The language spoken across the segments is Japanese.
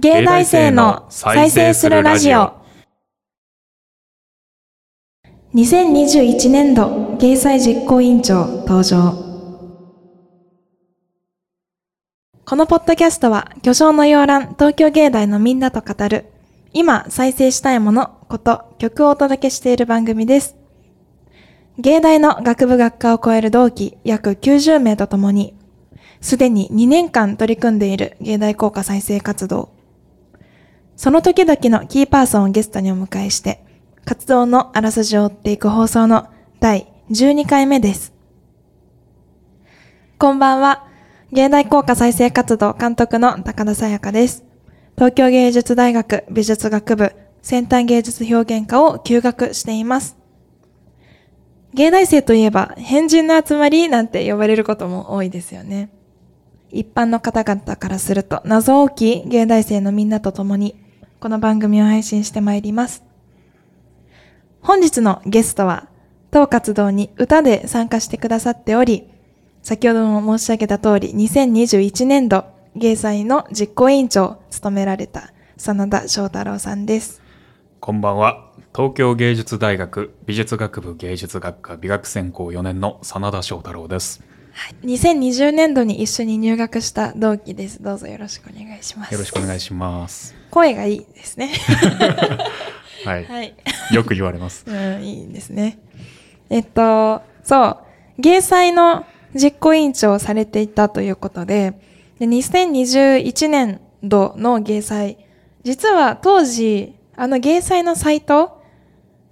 芸大生の再生するラジオ。2021年度芸祭実行委員長登場。このポッドキャストは、巨匠の洋蘭東京芸大のみんなと語る、今再生したいもの、こと、曲をお届けしている番組です。芸大の学部学科を超える同期約90名とともに、すでに2年間取り組んでいる芸大効果再生活動。その時々のキーパーソンをゲストにお迎えして、活動のあらすじを追っていく放送の第12回目です。こんばんは。芸大効果再生活動監督の高田沙耶香です。東京芸術大学美術学部先端芸術表現科を休学しています。芸大生といえば変人の集まりなんて呼ばれることも多いですよね。一般の方々からすると謎大きい芸大生のみんなと共にこの番組を配信してまいります。本日のゲストは当活動に歌で参加してくださっており、先ほども申し上げた通り2021年度芸祭の実行委員長を務められた真田翔太郎さんです。こんばんは。東京芸術大学美術学部芸術学科美学専攻4年の真田翔太郎です。2020年度に一緒に入学した同期です。どうぞよろしくお願いします。よろしくお願いします。声がいいですね。はい。はい。よく言われます。うん、いいですね。えっと、そう、芸祭の実行委員長をされていたということで、で2021年度の芸祭、実は当時、あの芸祭のサイト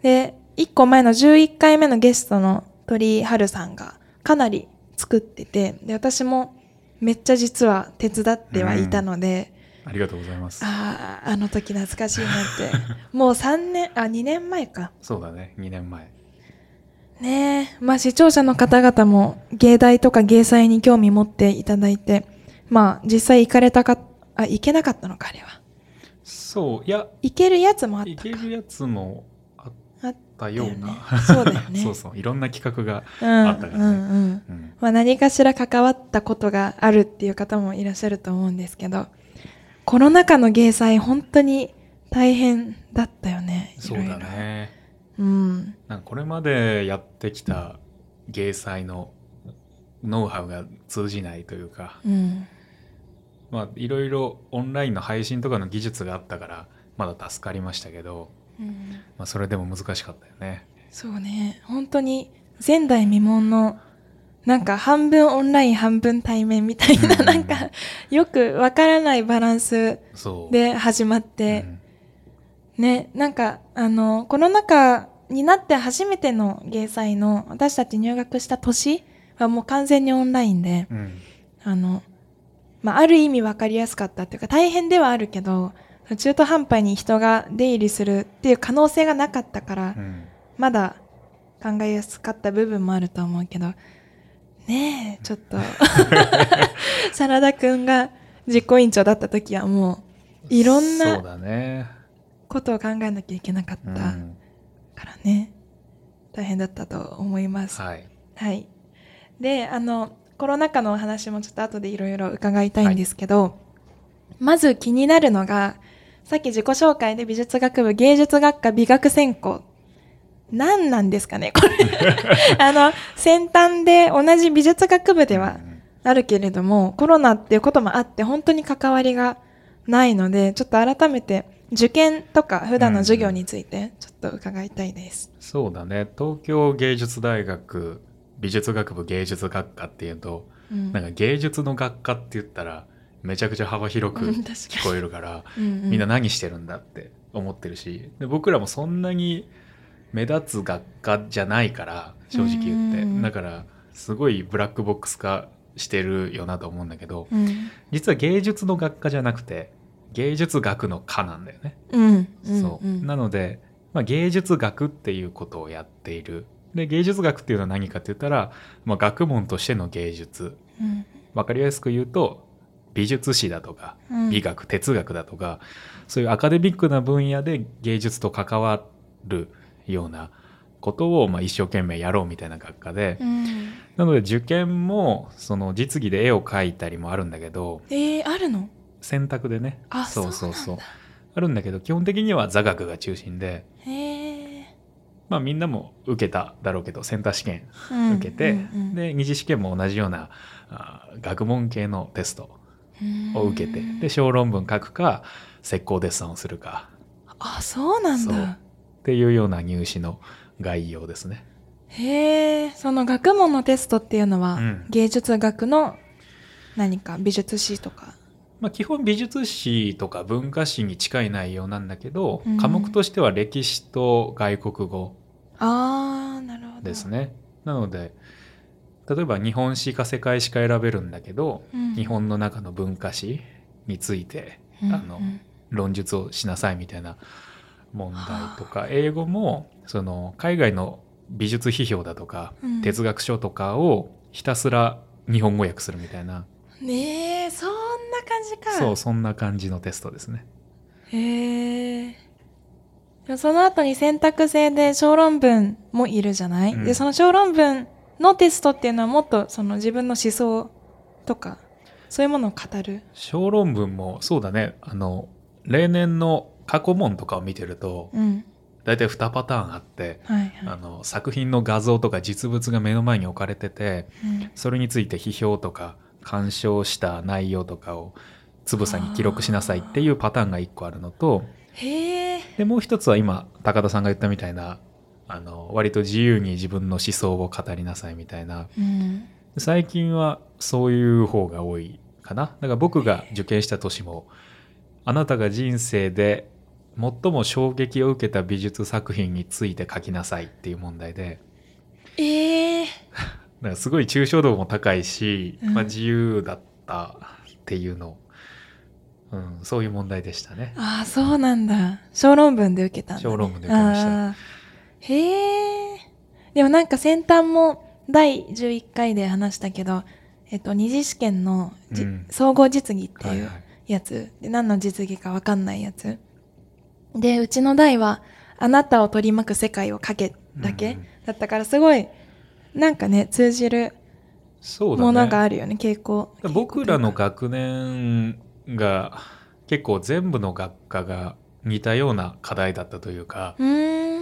で、1個前の11回目のゲストの鳥春さんがかなり作ってて、で、私もめっちゃ実は手伝ってはいたので、ありがとうございます。ああ、あの時懐かしいなって。もう3年、あ、2年前か。そうだね。2年前。ねえ、まあ視聴者の方々も芸大とか芸祭に興味持っていただいて、まあ実際行かれたか、あ、行けなかったのか、あれは。そう。いや、行けるやつもあったいか。けるやつもあったような。そうだよね。そうそう。いろんな企画が。うん、あったからね何かしら関わったことがあるっていう方もいらっしゃると思うんですけど、コロナ禍の芸祭本当に大変だったよね。いそうだ。ね。うん。なんかこれまでやってきた芸祭のノウハウが通じないというか、うん。まあいろいろオンラインの配信とかの技術があったからまだ助かりましたけど、うん。まあ、それでも難しかったよね。そうね。本当に前代未聞のなんか半分オンライン半分対面みたいな、うん。なんかよくわからないバランス。で始まって。う、ん。ねなんかあのコロナ禍になって初めての芸祭の私たち入学した年はもう完全にオンラインでうん。あの、まあ、ある意味わかりやすかったっていうか大変ではあるけど中途半端に人が出入りするっていう可能性がなかったから、うんまだ考えやすかった部分もあると思うけど、ねえ、ちょっと、真田くんが実行委員長だった時はもう、いろんそうなだね。ことを考えなきゃいけなかったうんからね、大変だったと思います。はい。はい。で、あの、コロナ禍のお話もちょっと後でいろいろ伺いたいんですけど、まず気になるのが、さっき自己紹介で美術学部芸術学科美学専攻。何なんですかねこれ。あの、先端で同じ美術学部ではうんあるけれども、コロナっていうこともあって本当に関わりがないので、ちょっと改めて受験とか普段の授業についてちょっと伺いたいです。そうだね。東京芸術大学美術学部芸術学科っていうと、うんなんか芸術の学科って言ったらめちゃくちゃ幅広く聞こえるから、うんうん。みんな何してるんだって思ってるしで僕らもそんなに目立つ学科じゃないから正直言って。うんだからすごいブラックボックス化してるよなと思うんだけどうん。実は芸術の学科じゃなくて芸術学の科なんだよね。そううん。なので、まあ、芸術学っていうことをやっている。で芸術学っていうのは何かって言ったら、まあ、学問としての芸術。うん。わかりやすく言うと美術史だとかうん。美学哲学だとかそういうアカデミックな分野で芸術と関わるようなことをまあ一生懸命やろうみたいな学科で、うん。なので受験もその実技で絵を描いたりもあるんだけどえー、あるの？選択でね。あそうそうそう。あるんだけど基本的には座学が中心でへえ。まあみんなも受けただろうけどセンター試験うん受けて、で二次試験も同じようなあ学問系のテストを受けてうんで小論文書くか石膏デッサンをするかあ、そうなんだ。っていうような入試の概要ですね。へえ、その学問のテストっていうのは、うん芸術学の何か美術史とか？まあ、基本美術史とか文化史に近い内容なんだけど、うん科目としては歴史と外国語ああ、なるほど。ですね。なので例えば日本史か世界史か選べるんだけど、うん。日本の中の文化史についてうん。あのうん。論述をしなさいみたいな問題とか。英語もその海外の美術批評だとか、うん。哲学書とかをひたすら日本語訳するみたいな、ねえ、そんな感じか。そうそんな感じのテストですね。へえ。その後に選択制で小論文もいるじゃない、うん。で、その小論文のテストっていうのはもっとその自分の思想とか、そういうものを語る。小論文もそうだねあの例年の過去問とかを見てるとうん。大体2パターンあって、はいはい。あの作品の画像とか実物が目の前に置かれててうんそれについて批評とか鑑賞した内容とかをつぶさに記録しなさいっていうパターンが1個あるのと。でもう一つは今高田さんが言ったみたいなあの割と自由に自分の思想を語りなさいみたいなうん。最近はそういう方が多いかなだから僕が受験した年もあなたが人生で最も衝撃を受けた美術作品について書きなさいっていう問題でええ。だからすごい抽象度も高いし、うんまあ、自由だったっていうの、うん、そういう問題でしたね。ああ、そうなんだ。小論文で受けたんだ、ね。小論文で受けましたへえ。でもなんか先端も第11回で話したけど、えっと、二次試験のじ、うん総合実技ってはいいうはいやつ、で何の実技かわかんないやつ。で、うちの代は、あなたを取り巻く世界を書けだけ、うんだったからすごい、なんかね、通じるものがね。あるよね、傾向。僕らの学年が結構全部の学科が似たような課題だったというか、うーん。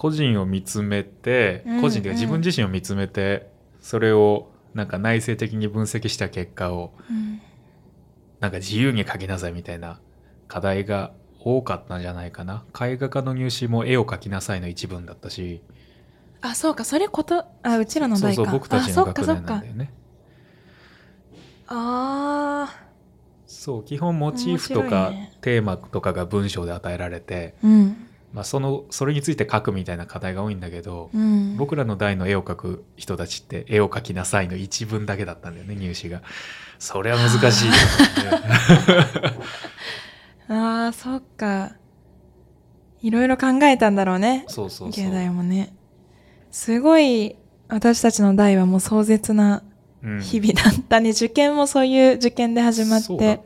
個人を見つめて、うん個人で自分自身を見つめて、それをなんか内省的に分析した結果をうんなんか自由に描きなさいみたいな課題が多かったんじゃないかな。絵画科の入試も絵を描きなさいの一文だったし、あ、そうか、それこと、あ、うちらの代か。そうそう、僕たちの学年なんだよ。ね。あそう、基本モチーフとか、ねテーマとかが文章で与えられて、あ、うん。まあその、それについて書くみたいな課題が多いんだけど、うん。僕らの代の絵を描く人たちって絵を描きなさいの一文だけだったんだよね、入試が。それは難しい。ああ、そっか。いろいろ考えたんだろうね。そうそうそう。もね。すごい、私たちの代はもう壮絶なうん日々だったね。受験もそういう受験で始まってね。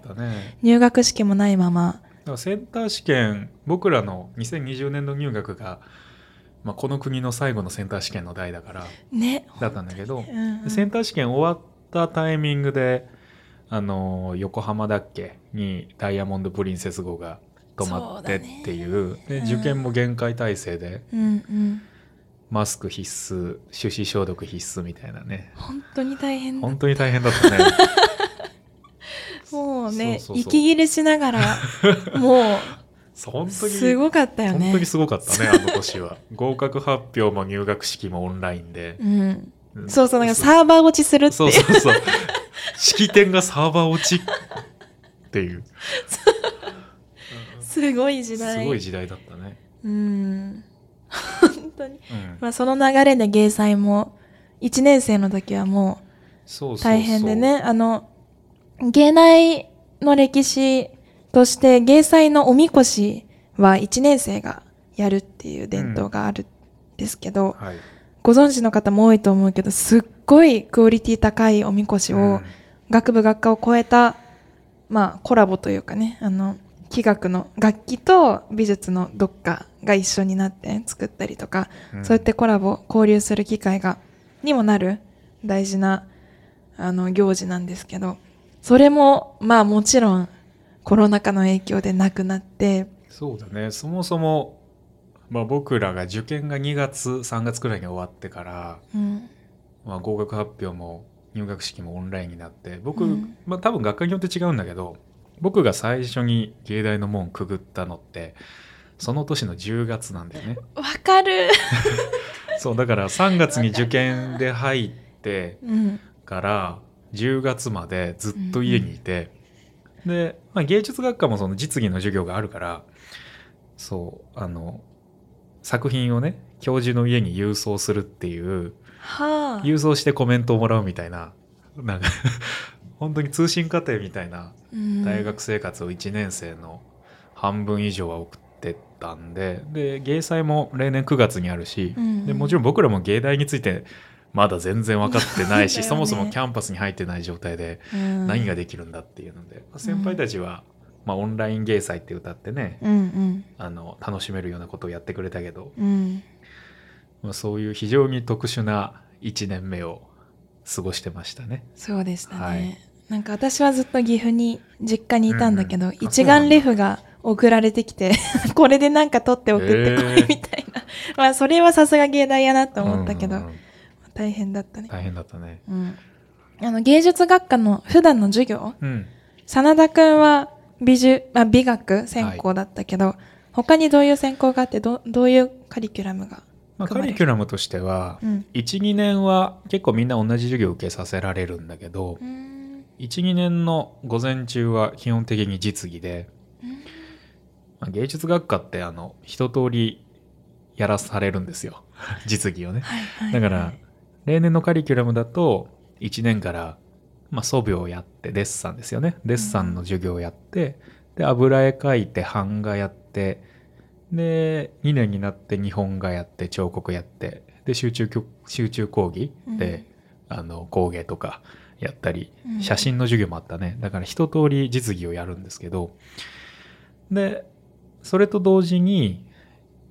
入学式もないまま。だからセンター試験僕らの2020年度入学が、まあ、この国の最後のセンター試験の代だからね。だったんだけど、うんうんセンター試験終わったタイミングであの横浜だっけにダイヤモンド・プリンセス号が止まってっていうでうん受験も厳戒態勢でうんうん。マスク必須手指消毒必須みたいなね本当に大変だ本。当に大変だったねもうね、息切れしながら、もう、本当にすごかったよね。本当にすごかったねあの年は合格発表も入学式もオンラインで、うん。うんそうそう、なんかサーバー落ちするって。そうそうそう。式典がサーバー落ちっていう。すごい時す代。ごい時代だったね。うん。本当に。うん。まあその流れで芸祭も、1年生の時はもう大変でね、。あの、芸内の歴史として芸祭のおみこしは1年生がやるっていう伝統があるんですけど、はい。ご存知の方も多いと思うけど、すっごいクオリティ高いおみこしを、うん。学部学科を超えた、まあ、コラボというかね、あの、器楽の楽器と美術のどっかが一緒になって作ったりとか、うん。そうやってコラボ、交流する機会が、にもなる大事な、あの、行事なんですけど、それも、まあもちろん、コロナ禍の影響でなくなって、そうだね。そもそも、まあ、僕らが受験が2月3月くらいに終わってから、うん、まあ、合格発表も入学式もオンラインになって僕、うん。まあ、多分学科によって違うんだけど僕が最初に芸大の門くぐったのってその年の10月なんだよね。わかる。そうだから3月に受験で入ってうん、から10月までずっと家にいて、で、まあ、芸術学科もその実技の授業があるからそうあの作品をね教授の家に郵送するっていうはあ。郵送してコメントをもらうみたいななんか 本当に通信課程みたいなうん。大学生活を1年生の半分以上は送ってたんでで芸祭も例年9月にあるし、うん。でもちろん僕らも芸大についてまだ全然分かってないし、ね。そもそもキャンパスに入ってない状態でうん。何ができるんだっていうので、まあ先輩たちは、まあ、オンライン芸祭って歌ってね、うんうん。あの楽しめるようなことをやってくれたけど、うん。まあ、そういう非常に特殊な1年目を過ごしてましたね。そうでしたね。はい。なんか私はずっと岐阜に実家にいたんだけど、うん。うんあ一眼レフが送られてきて これでなんか撮って送ってこいみたいな、まあそれはさすが芸大やなと思ったけど、うんうんうん大変だったね、大変だったね。うん、あの芸術学科の普段の授業うん。真田くんは美術あ美学専攻だったけど、他にどういう専攻があってどどういうカリキュラムがまあ、カリキュラムとしては、うん。12年は結構みんな同じ授業を受けさせられるんだけど、うーん12年の午前中は基本的に実技で、まあ、芸術学科ってあの一通りやらされるんですよ。実技をね。はいはい。だから例年のカリキュラムだと1年から、まあ、素描をやってデッサンですよね。デッサンの授業をやって、で油絵描いて版画やってで2年になって日本画やって彫刻やってで集中教集中講義で、あの工芸とかやったりうん。写真の授業もあったね。だから一通り実技をやるんですけどでそれと同時に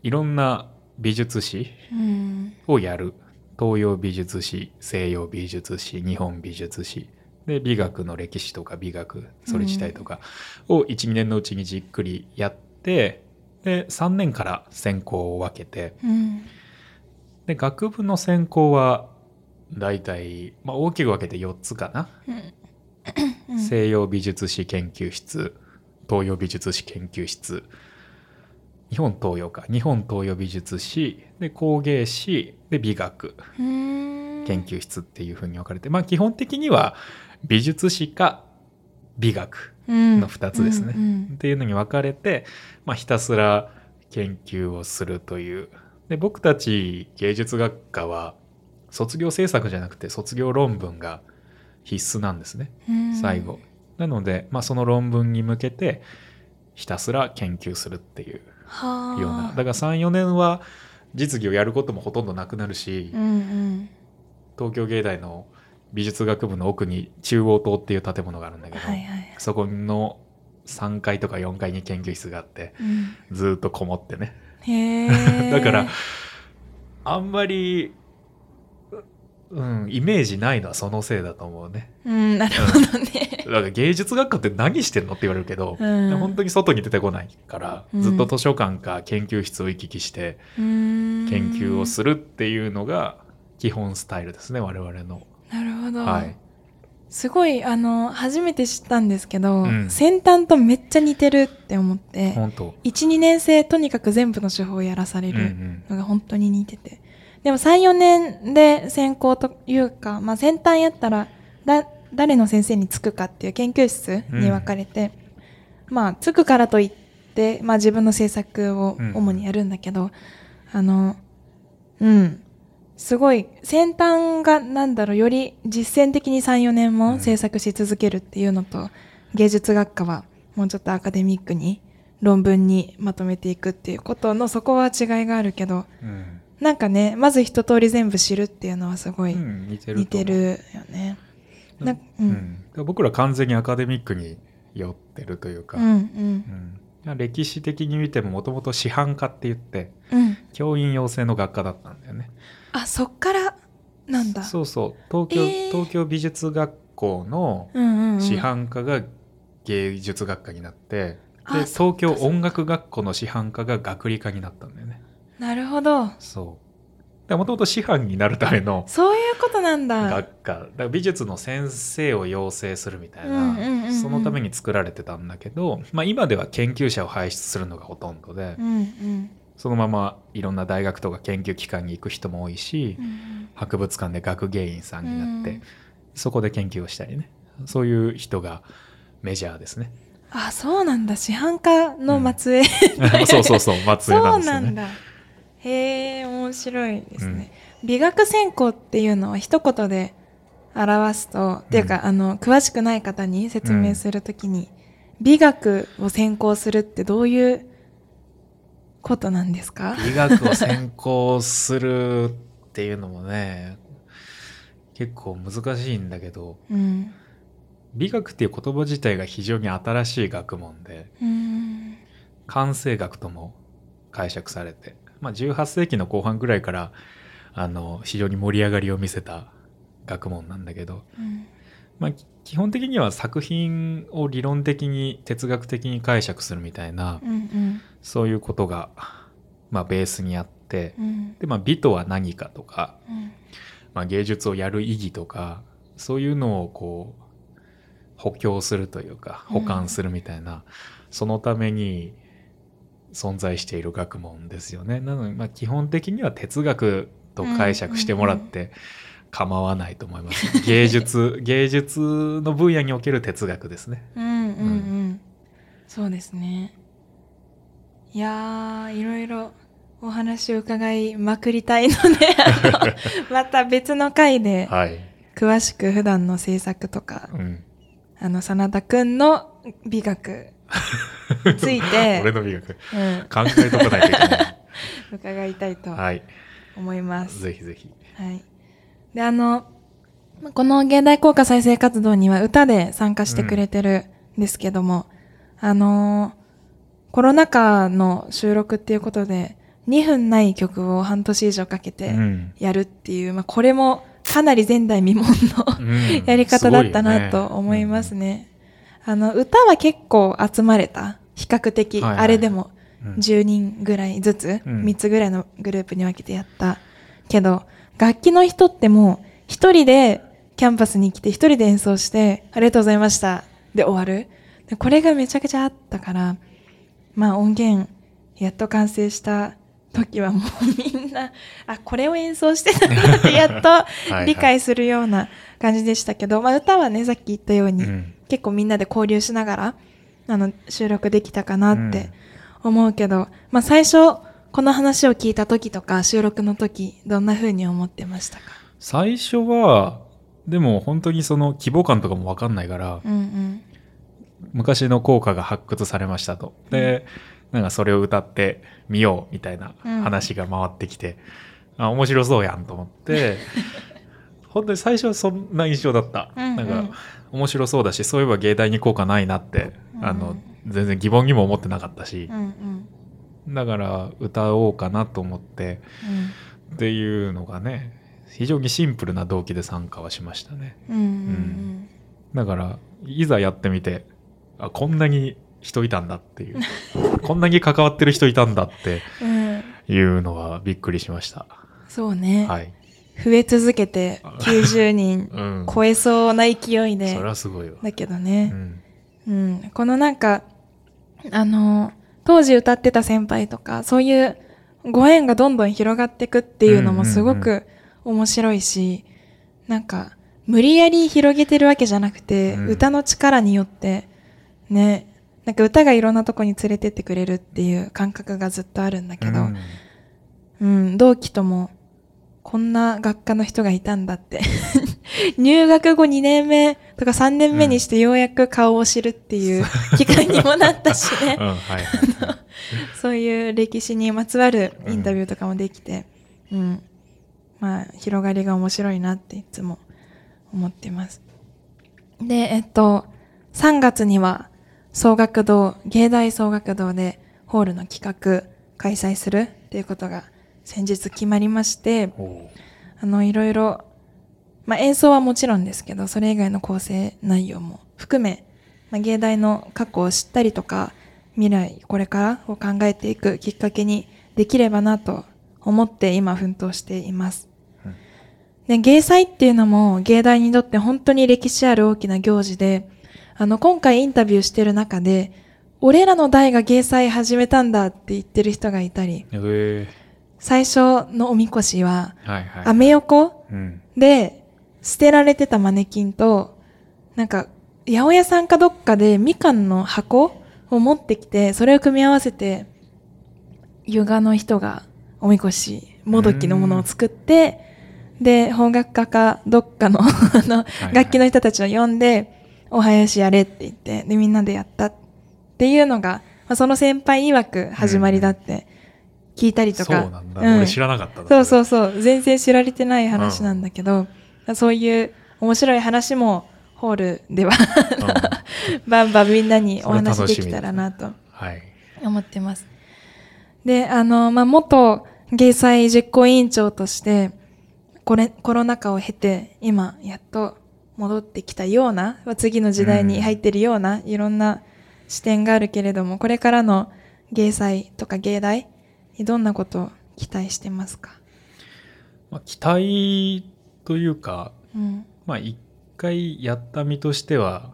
いろんな美術史うん。をやる東洋美術史西洋美術史日本美術史。で美学の歴史とか美学それ自体とかを12年のうちにじっくりやってで3年から専攻を分けて。うん。で学部の専攻は大体、まあ、大きく分けて4つかな、うん。西洋美術史研究室東洋美術史研究室日本東洋か日本東洋美術史で工芸史で美学うん研究室っていう風に分かれて、まあ基本的には美術史か美学のの2つですね、うん。っていうのに分かれて、まあ、ひたすら研究をするという。で僕たち芸術学科は卒業制作じゃなくて卒業論文が必須なんですね。うん。最後、なので、まあ、その論文に向けてひたすら研究するっていうはあような。だから34年は実技をやることもほとんどなくなるし、うんうん。東京芸大の美術学部の奥に中央棟っていう建物があるんだけど、はいはい、そこの3階とか4階に研究室があってうん、ずーっとこもってね。だからあんまりうんイメージないのはそのせいだと思うね。うんなるほどね。だから芸術学科って何してんのって言われるけど、うん。本当に外に出てこないから、うん。ずっと図書館か研究室を行き来して研研究をするっていうのが基本スタイルですね我々の。なるほど、はい、すごいあの初めて知ったんですけど、うん。先端とめっちゃ似てるって思って本当、12年生とにかく全部の手法をやらされるんのが本当に似てて、でも34年で専攻というか、まあ、先端やったらだ誰の先生につくかっていう研究室に分かれて、まあつくからといって、まあ、自分の制作を主にやるんだけど、あのうん。すごい先端がなんだろうより実践的に34年うんも制作し続けるっていうのと、芸術学科はもうちょっとアカデミックに論文にまとめていくっていうことのそこは違いがあるけどうんなんかねまず一通り全部知るっていうのはすごいうん似てる似てるよね。なううん。ん、僕ら完全にアカデミックに寄ってるというか、うんうん。うん。歴史的に見てももともと師範科って言ってうん。教員養成の学科だったんだよね。あそっからなんだ。そうそう。東京、えー。東京美術学校のうんうんうん。師範科が芸術学科になってあでそっか。東京音楽学校の師範科が学理科になったんだよねなるほど。そうもともと師範になるためのそういうことなんだ。学科だから美術の先生を養成するみたいうんうんうんうなんそのために作られてたんだけど、まあ、今では研究者を輩出するのがほとんどで、うんうんそのままいろんな大学とか研究機関に行く人も多いし、うん博物館で学芸員さんになって、うんそこで研究をしたりねそういう人がメジャーですねあ、そうなんだ。師範科の末裔。そうそうそう末裔そなんですよね。へえ、面白いですね。美学専攻っていうのは一言で表すと、っていうか、あの、詳しくない方に説明するときに、美学を専攻するってどういうことなんですか？美学を専攻するっていうのもね結構難しいんだけどうん。美学っていう言葉自体が非常に新しい学問でうん。感性学とも解釈されて、まあ、18世紀の後半ぐらいからあの非常に盛り上がりを見せた学問なんだけど、うん。まあ、基本的には作品を理論的に哲学的に解釈するみたいな、うんそういうことが、まあ、ベースにあってうん。で、まあ、美とは何かとか、うん。まあ、芸術をやる意義とかそういうのをこう補強するというか補完するみたいな、そのために存在している学問ですよね。なので、まあ、基本的には哲学と解釈してもらって構わないと思います。芸術 芸術の分野における哲学ですね。うんうんうんそうですねいやーいろいろお話を伺いまくりたいので また別の回ではい。詳しく普段の制作とかうん、あの真田くんの美学に ついて 俺の美学うん、考えとかないといけない。伺いたいとはい。思います。ぜひぜひ。はい。で、あの、まこの現代効果再生活動には歌で参加してくれてるんですけども、あのーコロナ禍の収録っていうことで、2分ない曲を半年以上かけうてんやるっていう、まあ、これもかなり前代未聞のうん やり方だったなと思います。ね。あの、歌は結構集まれた。比較的、はいはいあれでもすごいよね10人ぐらいずつ、うん3つぐらいのグループに分けてやった。けど、楽器の人ってもう、一人でキャンパスに来て、一人で演奏して、ありがとうございました。で終わる。でこれがめちゃくちゃあったから、まあ音源、やっと完成した時はもうみんな、あ、これを演奏してたんだって、やっとはい理解するような感じでしたけど、まあ歌はね、さっき言ったように、うん結構みんなで交流しながら、あの、収録できたかなって思うけど、まあ最初、この話を聞いた時とか、収録の時、どんな風に思ってましたか？最初はでも本当にその規模感とかも分かんないから、うんうん。昔の効果が発掘されましたと。で、なんかそれを歌ってみようみたいな話が回ってきて、あ、面白そうやんと思って、本当に最初はそんな印象だった。うんうんなんか面白そうだし、そういえば芸大に効果ないなって、あのうん、全然疑問にも思ってなかったしう、んうん。だから歌おうかなと思ってっていうのがね、非常にシンプルな動機で参加はしましたね。うん。うんうんだからいざやってみてあこんなに人いたんだっていう こんなに関わってる人いたんだってうん。うん。いうのはびっくりしましたそうね。はい、増え続けて 90人うん、超えそうな勢いそでれ。はすごいわ、だけどうね。ん、うん。このなんか、あの、当時歌ってた先輩とか、そういうご縁がどんどん広がっていくっていうのもすごく面白いし、なんか、無理やり広げてるわけじゃなくて、うん。歌の力によって、ね、なんか歌がいろんなとこに連れてってくれるっていう感覚がずっとあるんだけど、うん。うん、同期とも、こんな学科の人がいたんだって。入学後2年目とか3年目にしてようやく顔を知るっていう機会にもなったしね うん。はいはい そういう歴史にまつわるインタビューとかもできて、うん。まあ、広がりが面白いなっていつも思ってます。で、えっと、3月には、総学堂、芸大総学堂でホールの企画開催するっていうことが先日決まりまして、あの、いろいろ、まあ、演奏はもちろんですけど、それ以外の構成内容も含め、まあ、芸大の過去を知ったりとか未来これからを考えていくきっかけにできればなと思って今奮闘しています。うん。で、芸祭っていうのも芸大にとって本当に歴史ある大きな行事で、あの、今回インタビューしてる中で、俺らの代が芸祭始めたんだって言ってる人がいたり、へえ最初のおみこしは、はいはい。アメ横うん。で捨てられてたマネキンと、なんか、八百屋さんかどっかでみかんの箱を持ってきて、それを組み合わせて、ヨガの人がおみこし、もどきのものを作って、で、邦楽家かどっかの あの、い楽器の人たちを呼んで、お囃子やれって言って、で、みんなでやったっていうのが、まあ、その先輩曰く始まりだって聞いたりとか。そうなんだ。うん俺知らなかったなそうそうそう。全然知られてない話なんだけど、そういう面白い話もホールではうん バンバンみんなにお話できたらなとはい。思ってます。で、あの、まあ、元芸祭実行委員長として、これ、コロナ禍を経て、今、やっと戻ってきたような、次の時代に入ってるような、いろんな視点があるけれども、これからの芸祭とか芸大にどんなことを期待してますか？まあ、期待というか、うん。まあ一回やった身としては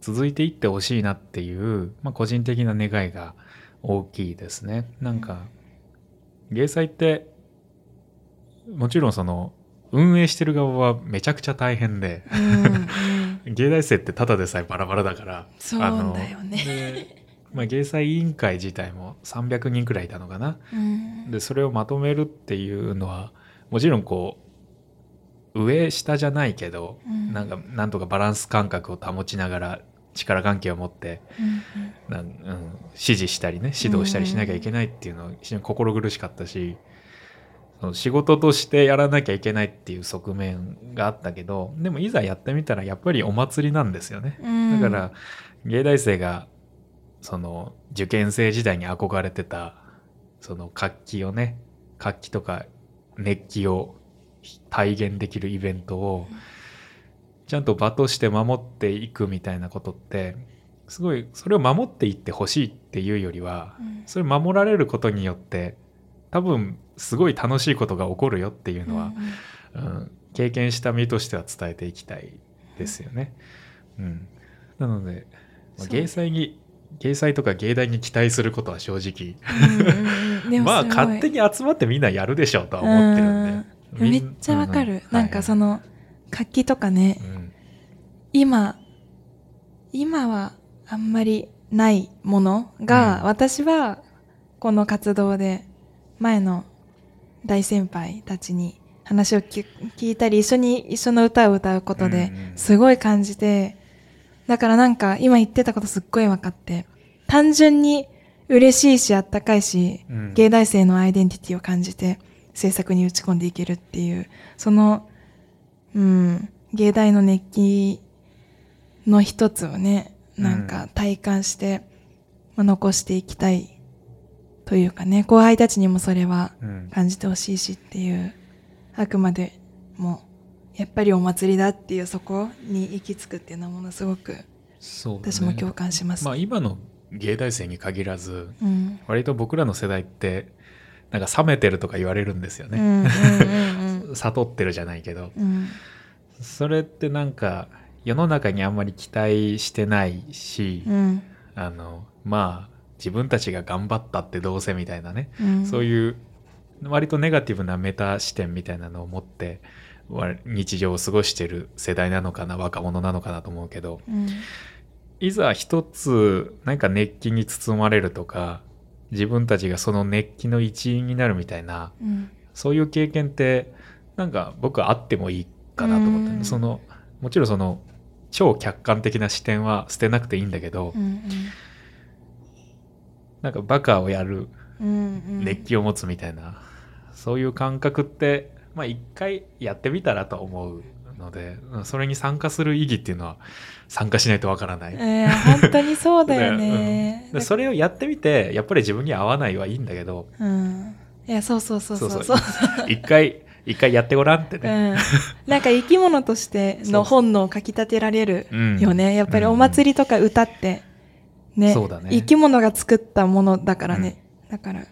続いていってほしいなっていう、まあ、個人的な願いが大きいですね。なんか芸祭ってもちろんその運営してる側はめちゃくちゃ大変でうん、芸大生ってただでさえバラバラだからそうだよねでまあ、芸祭委員会自体も300人くらいいたのかな。うん。でそれをまとめるっていうのはもちろんこう上下じゃないけど、うんなんかなんとかバランス感覚を保ちながら力関係を持ってうんなん、うん、指示したりね指導したりしなきゃいけないっていうのは非常に心苦しかったし仕事としてやらなきゃいけないっていう側面があったけどでもいざやってみたらやっぱりお祭りなんですよね。うんだから芸大生がその受験生時代に憧れてたその活気をね活気とか熱気を体現できるイベントをちゃんと場として守っていくみたいなことってすごいそれを守っていってほしいっていうよりはうん。それ守られることによって多分すごい楽しいことが起こるよっていうのは、うん、経験した身としては伝えていきたいですよね。うん、なので、ま芸祭に芸祭とか芸大に期待することは正直。うん まあ勝手に集まってみんなやるでしょうとは思ってるんで。めっちゃわかる、うなんかその、の活気とかね、うん。今今はあんまりないものが、うん。私はこの活動で前の大先輩たちに話を聞聞いたり一緒に一緒の歌を歌うことですごい感じて、だからなんか今言ってたことすっごい分かって単純に嬉しいしあったかいし、うん。芸大生のアイデンティティを感じて制作に打ち込んでいけるっていうそのうん芸大の熱気の一つをねなんか体感して、まあ、残していきたいというかね後輩たちにもそれはうん。感じてほしいしっていうあくまでもやっぱりお祭りだっていうそこに行き着くっていうのはものすごく私も共感します。まあ今の芸大生に限らずうん。割と僕らの世代ってなんか冷めてるとか言われるんですよね。うんうん 悟ってるじゃないけど。うん。それってなんか世の中にあんまり期待してないし、うん。あのまあ自分たちが頑張ったってどうせみたいなね、うん。そういう割とネガティブなメタ視点みたいなのを持ってわ日常を過ごしてる世代なのかな若者なのかなと思うけどうん。いざ一つ何か熱気に包まれるとか自分たちがその熱気の一員になるみたいなうん。そういう経験ってなんか僕はあってもいいかなと思って、うん。そのもちろんその超客観的な視点は捨てなくていいんだけど、うん。なんかバカをやるうんうん。熱気を持つみたいな、そういう感覚ってまあ一回やってみたらと思うのでうんそれに参加する意義っていうのは参加しないとわからない。えー、本当にそうだよね。でそれをやってみてやっぱり自分に合わないはいいんだけどうん。いや、そうそうそうそうそそうう。一回一回やってごらんってうね。ん、なんか生き物としての本能をかきたてられるよね。やっぱりお祭りとか歌って、ねそうだね生き物が作ったものだからね。だから、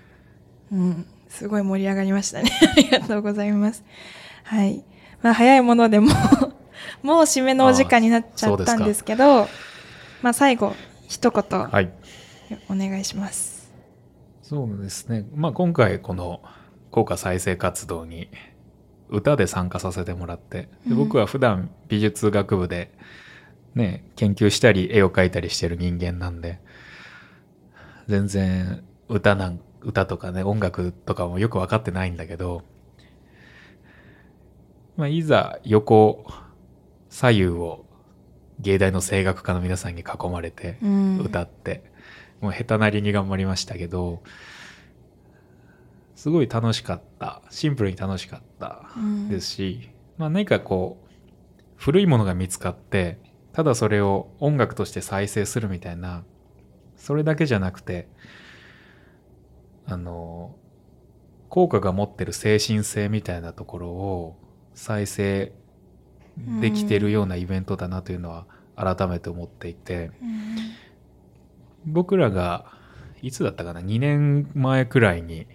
うん、すごい盛り上がりましたね。ありがとうございます。はい。まあ、早いものでもう、もう締めのお時間になっちゃったんですけど、まあ、最後、一言、はい。お願いします。そうですね。まあ今回この効果再生活動に歌で参加させてもらって、でうん僕は普段美術学部でね、研究したり絵を描いたりしてる人間なんで、全然歌なん、歌とかね、音楽とかもよく分かってないんだけど、まあいざ横、左右を芸大の声楽科の皆さんに囲まれて、うん。歌って、もう下手なりに頑張りましたけど、すごい楽しかった。シンプルに楽しかったうんですし、まあ何かこう、古いものが見つかって、ただそれを音楽として再生するみたいな、それだけじゃなくて、あの、効果が持ってる精神性みたいなところを再生できてるようなイベントだなというのは改めて思っていて、うん。僕らがいつだったかな？2年前くらいに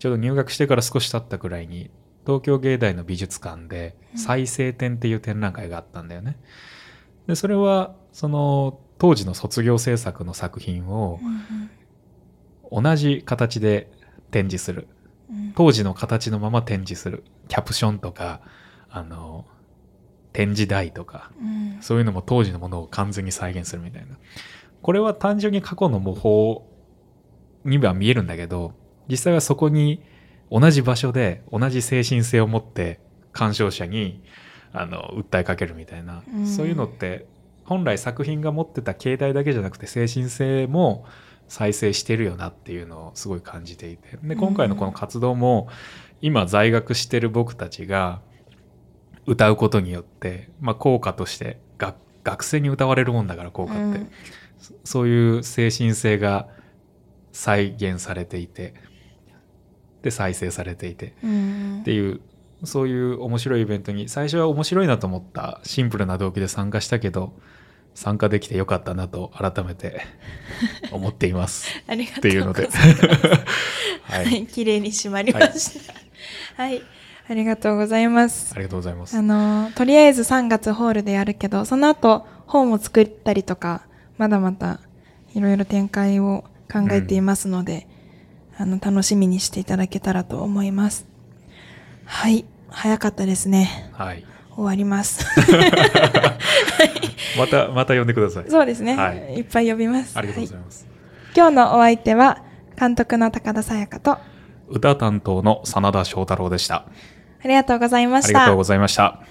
ちょうど入学してから少し経ったくらいに東京芸大の美術館でうん。再生展っていう展覧会があったんだよね。でそれはその当時の卒業制作の作品を同じ形で展示する。うん。当時の形のまま展示する。キャプションとかあの展示台とかうん。そういうのも当時のものを完全に再現するみたいな。これは単純に過去の模倣には見えるんだけど、実際はそこに同じ場所で同じ精神性を持って鑑賞者にあの訴えかけるみたいな、うん。そういうのって本来作品が持ってた形態だけじゃなくて精神性も再生してるよなっていうのをすごい感じていて。で、今回のこの活動も今在学してる僕たちが歌うことによって、まあ、効果として学学生に歌われるもんだから効果って、うん。そそういう精神性が再現されていてで再生されていて。うん。っていうそういう面白いイベントに最初は面白いなと思ったシンプルな動機で参加したけど参加できてよかったなと改めて思っています ありがとっていうのでうございます。ははいい、綺麗に締まりました。はい、ありがとうございますあ。りがとうございますあの、とりあえず3月ホールでやるけど、その後本を作ったりとか、まだまだいろいろ展開を考えていますので、あの、楽しみにしていただけたらと思います。はい、早かったですね。はい終わります。またまた呼んでください。そうですね、はい。いっぱい呼びます。ありがとうございます。はい、今日のお相手は監督の高田沙耶香と歌担当の真田翔太郎でした。ありがとうございました。ありがとうございました。